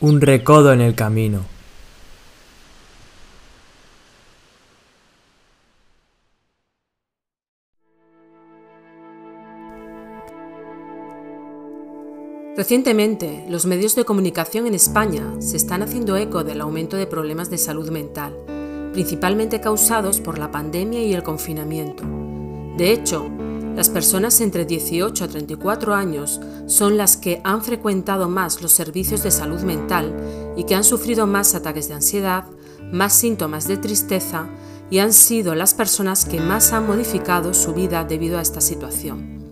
Un recodo en el camino. Recientemente, los medios de comunicación en España se están haciendo eco del aumento de problemas de salud mental, principalmente causados por la pandemia y el confinamiento. De hecho, las personas entre 18 a 34 años son las que han frecuentado más los servicios de salud mental y que han sufrido más ataques de ansiedad, más síntomas de tristeza y han sido las personas que más han modificado su vida debido a esta situación.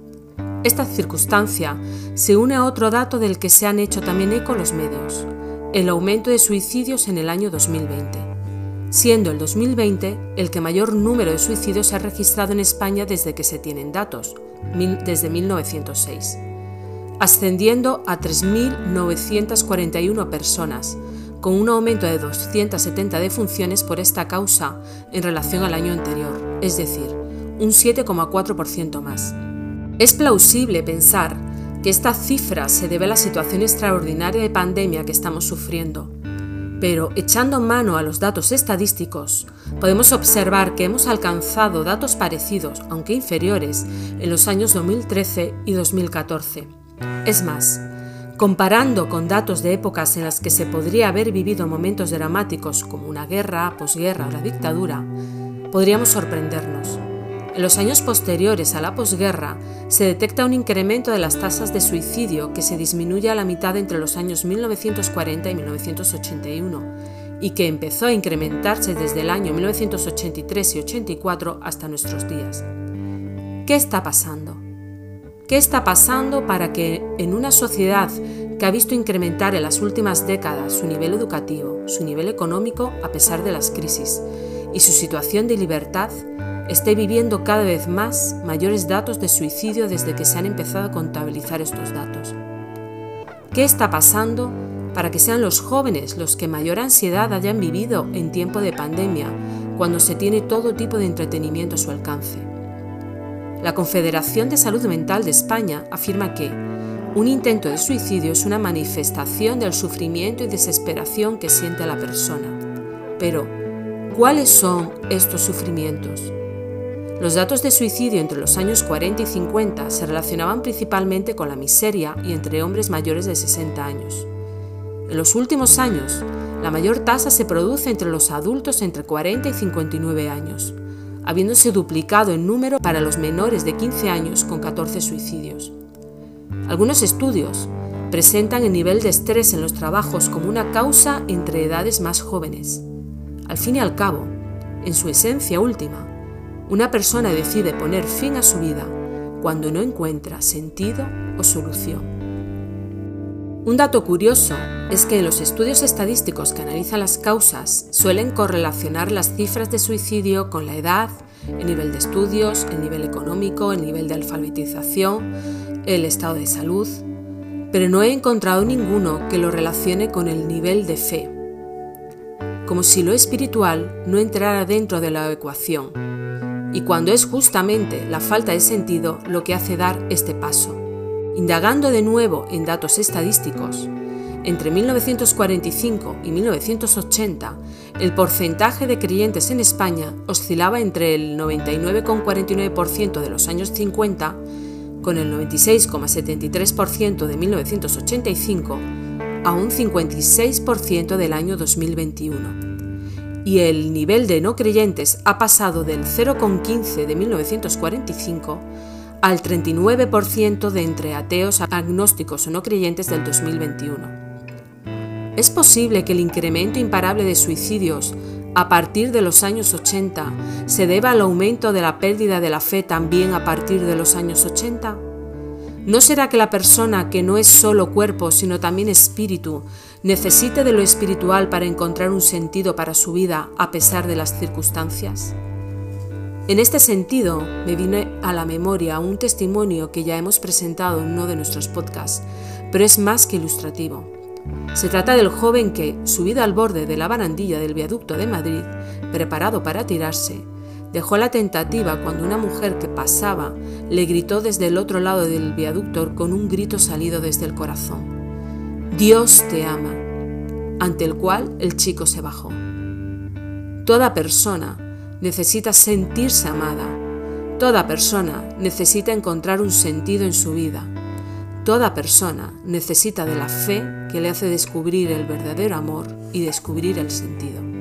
Esta circunstancia se une a otro dato del que se han hecho también eco los medios, el aumento de suicidios en el año 2020, siendo el 2020 el que mayor número de suicidios se ha registrado en España desde que se tienen datos, desde 1906, ascendiendo a 3.941 personas, con un aumento de 270 defunciones por esta causa en relación al año anterior, es decir, un 7,4% más. Es plausible pensar que esta cifra se debe a la situación extraordinaria de pandemia que estamos sufriendo, pero echando mano a los datos estadísticos, podemos observar que hemos alcanzado datos parecidos, aunque inferiores, en los años 2013 y 2014. Es más, comparando con datos de épocas en las que se podría haber vivido momentos dramáticos como una guerra, posguerra o la dictadura, podríamos sorprendernos. En los años posteriores a la posguerra se detecta un incremento de las tasas de suicidio que se disminuye a la mitad entre los años 1940 y 1981 y que empezó a incrementarse desde el año 1983 y 84 hasta nuestros días. ¿Qué está pasando? ¿Qué está pasando para que en una sociedad que ha visto incrementar en las últimas décadas su nivel educativo, su nivel económico a pesar de las crisis y su situación de libertad, esté viviendo cada vez más mayores datos de suicidio desde que se han empezado a contabilizar estos datos. ¿Qué está pasando para que sean los jóvenes los que mayor ansiedad hayan vivido en tiempo de pandemia, cuando se tiene todo tipo de entretenimiento a su alcance? La Confederación de Salud Mental de España afirma que un intento de suicidio es una manifestación del sufrimiento y desesperación que siente la persona. Pero, ¿cuáles son estos sufrimientos? Los datos de suicidio entre los años 40 y 50 se relacionaban principalmente con la miseria y entre hombres mayores de 60 años. En los últimos años, la mayor tasa se produce entre los adultos entre 40 y 59 años, habiéndose duplicado en número para los menores de 15 años con 14 suicidios. Algunos estudios presentan el nivel de estrés en los trabajos como una causa entre edades más jóvenes. Al fin y al cabo, en su esencia última, una persona decide poner fin a su vida cuando no encuentra sentido o solución. Un dato curioso es que los estudios estadísticos que analizan las causas suelen correlacionar las cifras de suicidio con la edad, el nivel de estudios, el nivel económico, el nivel de alfabetización, el estado de salud, pero no he encontrado ninguno que lo relacione con el nivel de fe, como si lo espiritual no entrara dentro de la ecuación y cuando es justamente la falta de sentido lo que hace dar este paso. Indagando de nuevo en datos estadísticos, entre 1945 y 1980, el porcentaje de creyentes en España oscilaba entre el 99,49% de los años 50 con el 96,73% de 1985 a un 56% del año 2021 y el nivel de no creyentes ha pasado del 0,15 de 1945 al 39% de entre ateos, agnósticos o no creyentes del 2021. ¿Es posible que el incremento imparable de suicidios a partir de los años 80 se deba al aumento de la pérdida de la fe también a partir de los años 80? ¿No será que la persona que no es solo cuerpo, sino también espíritu, necesite de lo espiritual para encontrar un sentido para su vida a pesar de las circunstancias? En este sentido, me viene a la memoria un testimonio que ya hemos presentado en uno de nuestros podcasts, pero es más que ilustrativo. Se trata del joven que, subido al borde de la barandilla del viaducto de Madrid, preparado para tirarse, Dejó la tentativa cuando una mujer que pasaba le gritó desde el otro lado del viaducto con un grito salido desde el corazón. Dios te ama. ante el cual el chico se bajó. Toda persona necesita sentirse amada. Toda persona necesita encontrar un sentido en su vida. Toda persona necesita de la fe que le hace descubrir el verdadero amor y descubrir el sentido.